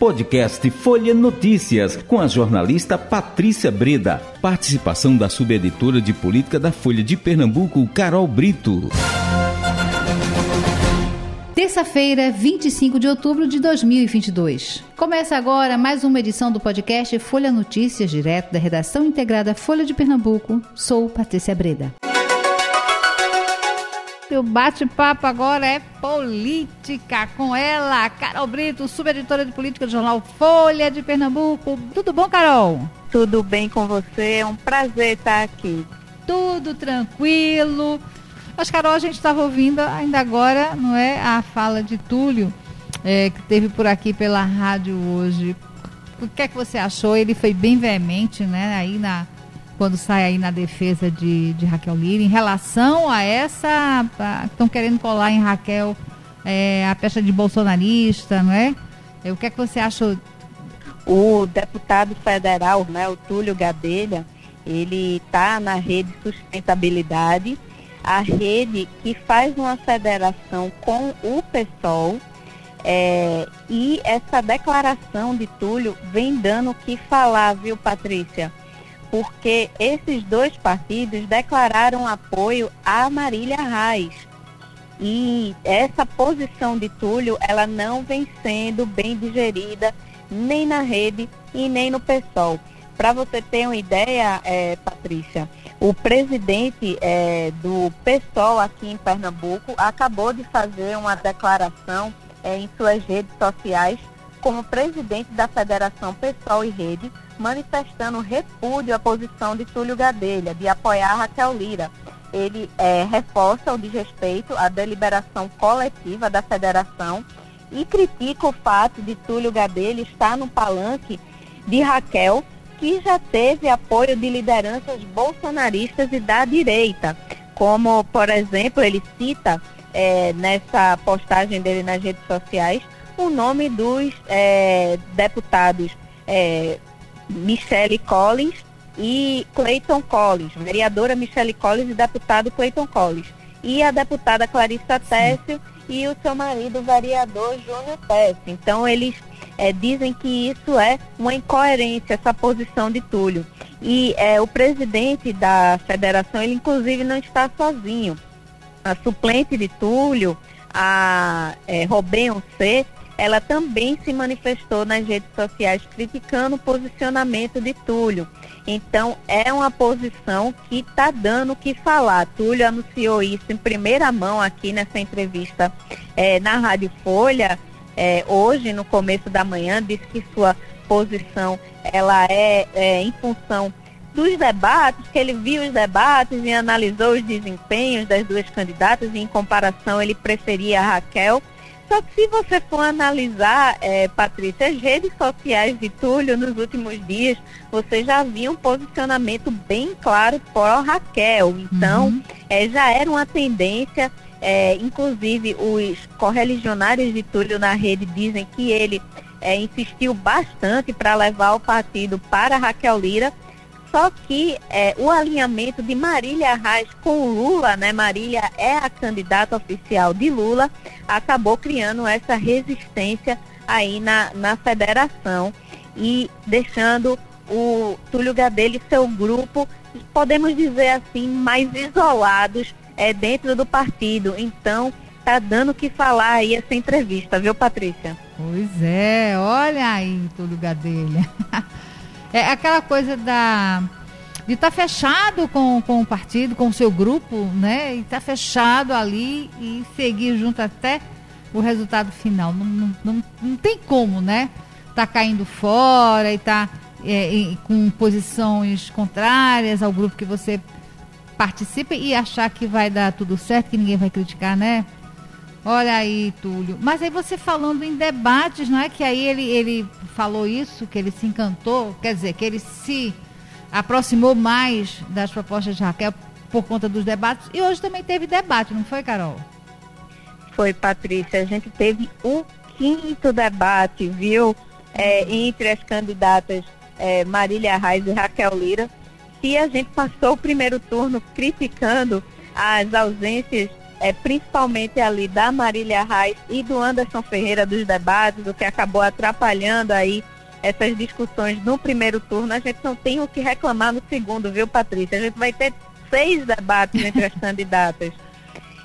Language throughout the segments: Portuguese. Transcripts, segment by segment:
Podcast Folha Notícias, com a jornalista Patrícia Breda. Participação da subeditora de política da Folha de Pernambuco, Carol Brito. Terça-feira, 25 de outubro de 2022. Começa agora mais uma edição do podcast Folha Notícias, direto da redação integrada Folha de Pernambuco. Sou Patrícia Breda. O bate-papo agora é política com ela, Carol Brito, subeditora de política do jornal Folha de Pernambuco. Tudo bom, Carol? Tudo bem com você? É um prazer estar aqui. Tudo tranquilo. Mas, Carol, a gente estava ouvindo ainda agora, não é, a fala de Túlio, é, que teve por aqui pela rádio hoje. O que é que você achou? Ele foi bem veemente, né, aí na, quando sai aí na defesa de, de Raquel Lira, em relação a essa, estão querendo colar em Raquel é, a pecha de bolsonarista, não é? é? O que é que você achou? O deputado federal, né, o Túlio Gadelha, ele está na rede sustentabilidade, a rede que faz uma federação com o PSOL, é, e essa declaração de Túlio vem dando o que falar, viu, Patrícia? Porque esses dois partidos declararam apoio a Marília Reis. E essa posição de Túlio, ela não vem sendo bem digerida nem na rede e nem no PSOL. Para você ter uma ideia, é, Patrícia, o presidente é, do PSOL aqui em Pernambuco acabou de fazer uma declaração é, em suas redes sociais como presidente da Federação PSOL e Rede, manifestando repúdio à posição de Túlio Gadelha de apoiar Raquel Lira. Ele é, reforça o desrespeito à deliberação coletiva da federação e critica o fato de Túlio Gadelha estar no palanque de Raquel que já teve apoio de lideranças bolsonaristas e da direita, como, por exemplo, ele cita é, nessa postagem dele nas redes sociais o nome dos é, deputados é, Michele Collins e Clayton Collins, vereadora Michele Collins e deputado Clayton Collins, e a deputada Clarissa Tessio e o seu marido, vereador Júnior Tessio. Então, eles é, dizem que isso é uma incoerência, essa posição de Túlio. E é, o presidente da federação, ele inclusive não está sozinho. A suplente de Túlio, a é, C, ela também se manifestou nas redes sociais criticando o posicionamento de Túlio. Então, é uma posição que está dando o que falar. Túlio anunciou isso em primeira mão aqui nessa entrevista é, na Rádio Folha é, hoje, no começo da manhã, disse que sua posição ela é, é em função dos debates, que ele viu os debates e analisou os desempenhos das duas candidatas e em comparação ele preferia a Raquel. Só que se você for analisar, é, Patrícia, as redes sociais de Túlio nos últimos dias, você já viu um posicionamento bem claro por Raquel. Então, uhum. é, já era uma tendência é, inclusive, os correligionários de Túlio na rede dizem que ele é, insistiu bastante para levar o partido para Raquel Lira. Só que é, o alinhamento de Marília Reis com Lula, né? Marília é a candidata oficial de Lula, acabou criando essa resistência aí na, na federação e deixando o Túlio Gadelha e seu grupo, podemos dizer assim, mais isolados é, dentro do partido. Então, tá dando o que falar aí essa entrevista, viu, Patrícia? Pois é, olha aí, Túlio Gadelha. é aquela coisa da de estar tá fechado com, com o partido, com o seu grupo, né? E estar tá fechado ali e seguir junto até o resultado final. Não, não, não, não tem como, né? Tá caindo fora e tá é, com posições contrárias ao grupo que você participe e achar que vai dar tudo certo, que ninguém vai criticar, né? Olha aí, Túlio. Mas aí você falando em debates, não é que aí ele, ele falou isso, que ele se encantou, quer dizer, que ele se aproximou mais das propostas de Raquel por conta dos debates. E hoje também teve debate, não foi, Carol? Foi, Patrícia. A gente teve o quinto debate, viu? É, entre as candidatas é, Marília Reis e Raquel Lira se a gente passou o primeiro turno criticando as ausências é, principalmente ali da Marília Reis e do Anderson Ferreira dos debates, o que acabou atrapalhando aí essas discussões no primeiro turno. A gente não tem o que reclamar no segundo, viu, Patrícia? A gente vai ter seis debates entre as candidatas.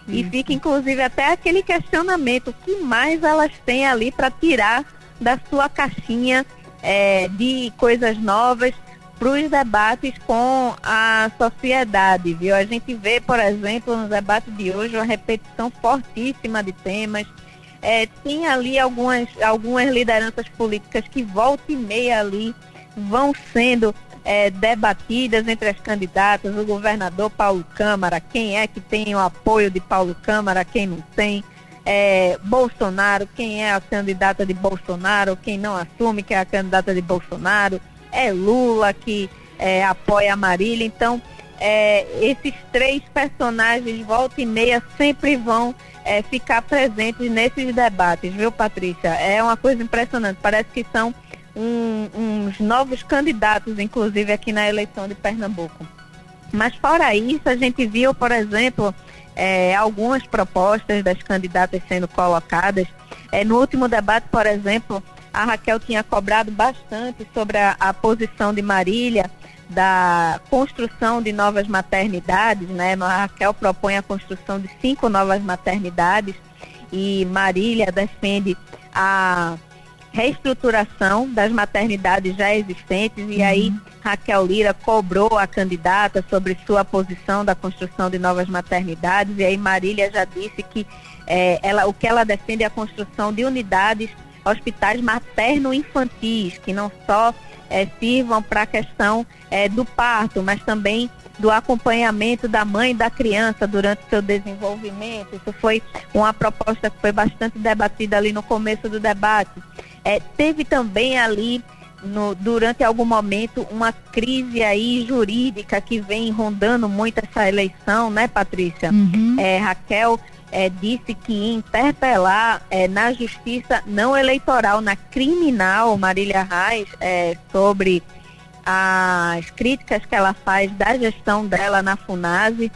E fica, inclusive, até aquele questionamento: o que mais elas têm ali para tirar da sua caixinha é, de coisas novas para os debates com a sociedade, viu? A gente vê, por exemplo, no debate de hoje, uma repetição fortíssima de temas. É, tem ali algumas, algumas lideranças políticas que volta e meia ali vão sendo é, debatidas entre as candidatas, o governador Paulo Câmara, quem é que tem o apoio de Paulo Câmara, quem não tem, é, Bolsonaro, quem é a candidata de Bolsonaro, quem não assume que é a candidata de Bolsonaro, é Lula que é, apoia a Marília, então é, esses três personagens, volta e meia, sempre vão é, ficar presentes nesses debates, viu, Patrícia? É uma coisa impressionante, parece que são um, uns novos candidatos, inclusive aqui na eleição de Pernambuco. Mas fora isso, a gente viu, por exemplo, é, algumas propostas das candidatas sendo colocadas. É, no último debate, por exemplo, a Raquel tinha cobrado bastante sobre a, a posição de Marília da construção de novas maternidades, né? A Raquel propõe a construção de cinco novas maternidades e Marília defende a reestruturação das maternidades já existentes e uhum. aí Raquel Lira cobrou a candidata sobre sua posição da construção de novas maternidades e aí Marília já disse que é, ela, o que ela defende é a construção de unidades hospitais materno-infantis que não só é, sirvam para a questão é, do parto, mas também do acompanhamento da mãe e da criança durante o seu desenvolvimento. Isso foi uma proposta que foi bastante debatida ali no começo do debate. É, teve também ali, no, durante algum momento, uma crise aí jurídica que vem rondando muito essa eleição, né, Patrícia? Uhum. É, Raquel é, disse que interpelar é, na justiça não eleitoral, na criminal, Marília Reis, é, sobre as críticas que ela faz da gestão dela na FUNASE.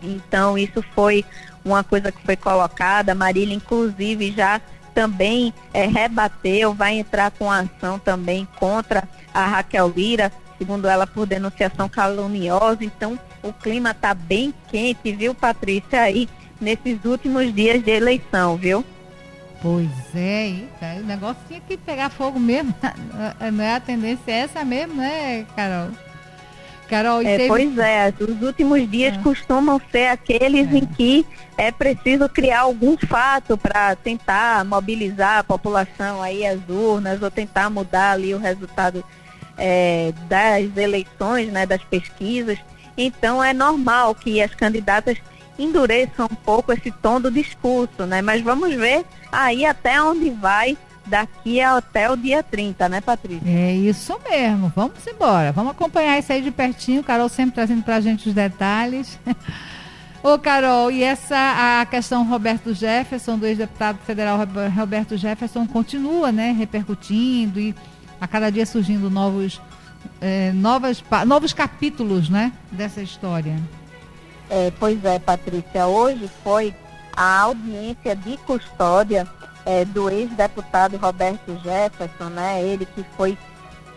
Então, isso foi uma coisa que foi colocada. Marília, inclusive, já também é, rebateu, vai entrar com ação também contra a Raquel Lira, segundo ela, por denunciação caluniosa. Então, o clima está bem quente, viu, Patrícia, aí nesses últimos dias de eleição, viu? Pois é, o negócio tinha que pegar fogo mesmo. Não é a tendência é essa mesmo, né, Carol? Carol, é, teve... Pois é, os últimos dias é. costumam ser aqueles é. em que é preciso criar algum fato para tentar mobilizar a população aí às urnas ou tentar mudar ali o resultado é, das eleições, né, das pesquisas. Então é normal que as candidatas endureçam um pouco esse tom do discurso, né? Mas vamos ver aí até onde vai daqui até o dia 30, né, Patrícia? É isso mesmo. Vamos embora. Vamos acompanhar isso aí de pertinho. Carol sempre trazendo para a gente os detalhes. Ô, Carol, e essa a questão Roberto Jefferson, do ex-deputado federal Roberto Jefferson, continua, né, repercutindo e a cada dia surgindo novos, é, novas, novos capítulos, né, dessa história. É, pois é, Patrícia. Hoje foi a audiência de custódia é, do ex-deputado Roberto Jefferson, né? Ele que foi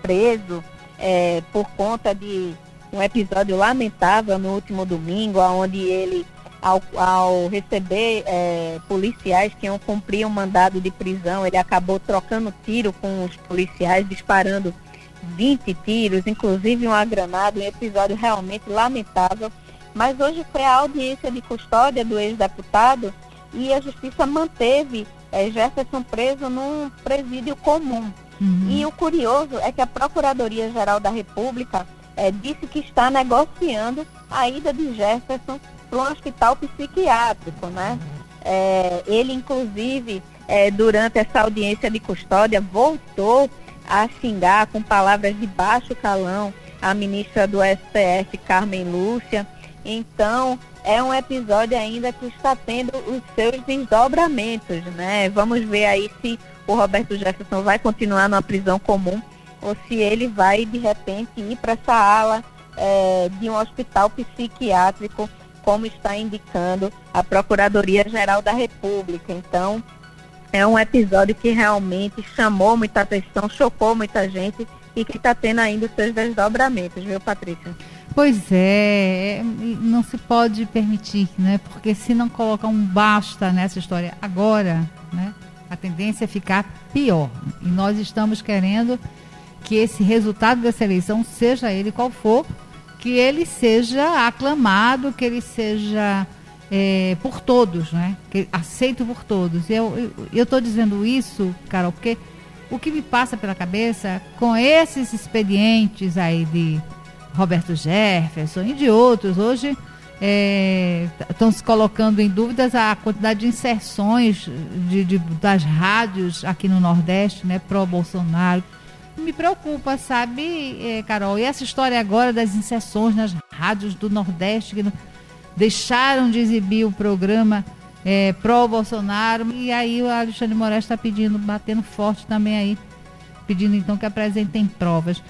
preso é, por conta de um episódio lamentável no último domingo, onde ele, ao, ao receber é, policiais que iam cumprir um mandado de prisão, ele acabou trocando tiro com os policiais, disparando 20 tiros, inclusive uma granada, um episódio realmente lamentável. Mas hoje foi a audiência de custódia do ex-deputado e a justiça manteve é, Jefferson preso num presídio comum. Uhum. E o curioso é que a Procuradoria-Geral da República é, disse que está negociando a ida de Jefferson para um hospital psiquiátrico, né? É, ele, inclusive, é, durante essa audiência de custódia, voltou a xingar com palavras de baixo calão a ministra do STF, Carmen Lúcia. Então, é um episódio ainda que está tendo os seus desdobramentos, né? Vamos ver aí se o Roberto Jefferson vai continuar numa prisão comum ou se ele vai, de repente, ir para essa ala é, de um hospital psiquiátrico como está indicando a Procuradoria-Geral da República. Então, é um episódio que realmente chamou muita atenção, chocou muita gente e que está tendo ainda os seus desdobramentos, viu, Patrícia? Pois é, é, não se pode permitir, né? Porque se não colocar um basta nessa história agora, né? A tendência é ficar pior. E nós estamos querendo que esse resultado dessa eleição, seja ele qual for, que ele seja aclamado, que ele seja é, por todos, né? Que, aceito por todos. Eu estou dizendo isso, Carol, porque o que me passa pela cabeça com esses expedientes aí de Roberto Jefferson e de outros, hoje estão é, se colocando em dúvidas a quantidade de inserções de, de, das rádios aqui no Nordeste, né, pró-Bolsonaro. Me preocupa, sabe, é, Carol? E essa história agora das inserções nas rádios do Nordeste, que deixaram de exibir o programa é, pró-Bolsonaro, e aí o Alexandre Moraes está pedindo, batendo forte também aí, pedindo então que apresentem provas.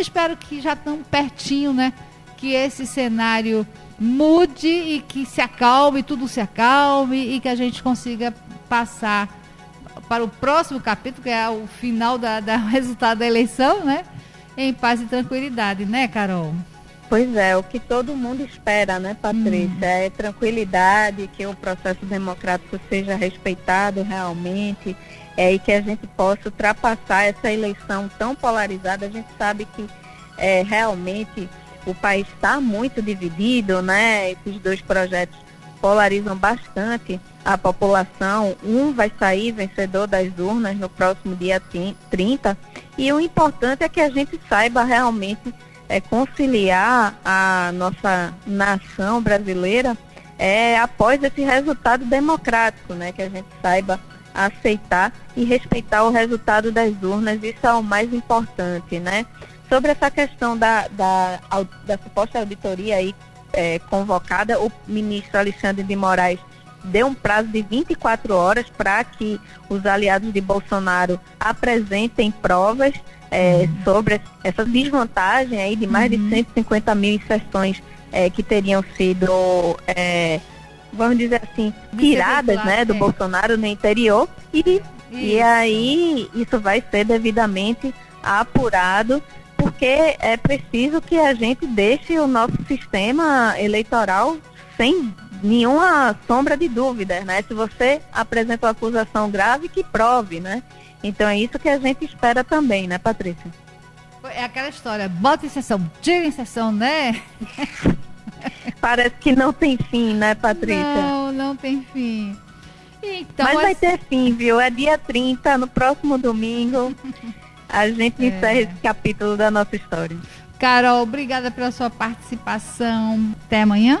Espero que já estão pertinho, né? Que esse cenário mude e que se acalme, tudo se acalme e que a gente consiga passar para o próximo capítulo, que é o final da resultado da eleição, né? Em paz e tranquilidade, né, Carol? Pois é, o que todo mundo espera, né, Patrícia? Hum. É tranquilidade, que o processo democrático seja respeitado realmente, é, e que a gente possa ultrapassar essa eleição tão polarizada. A gente sabe que é, realmente o país está muito dividido, né? Esses dois projetos polarizam bastante a população. Um vai sair vencedor das urnas no próximo dia 30 e o importante é que a gente saiba realmente é, conciliar a nossa nação brasileira é, após esse resultado democrático, né? Que a gente saiba aceitar e respeitar o resultado das urnas, isso é o mais importante, né? Sobre essa questão da, da, da suposta auditoria aí é, convocada, o ministro Alexandre de Moraes deu um prazo de 24 horas para que os aliados de Bolsonaro apresentem provas é, uhum. sobre essa desvantagem aí de mais uhum. de 150 mil inserções é, que teriam sido é, vamos dizer assim, tiradas né, do é. Bolsonaro no interior e, e aí isso vai ser devidamente apurado porque é preciso que a gente deixe o nosso sistema eleitoral sem nenhuma sombra de dúvida, né? Se você apresenta uma acusação grave, que prove, né? Então é isso que a gente espera também, né, Patrícia? É aquela história, bota em sessão, tira em sessão, né? Parece que não tem fim, né, Patrícia? Não, não tem fim. Então, Mas vai ter fim, viu? É dia 30, no próximo domingo. A gente é. encerra esse capítulo da nossa história. Carol, obrigada pela sua participação. Até amanhã.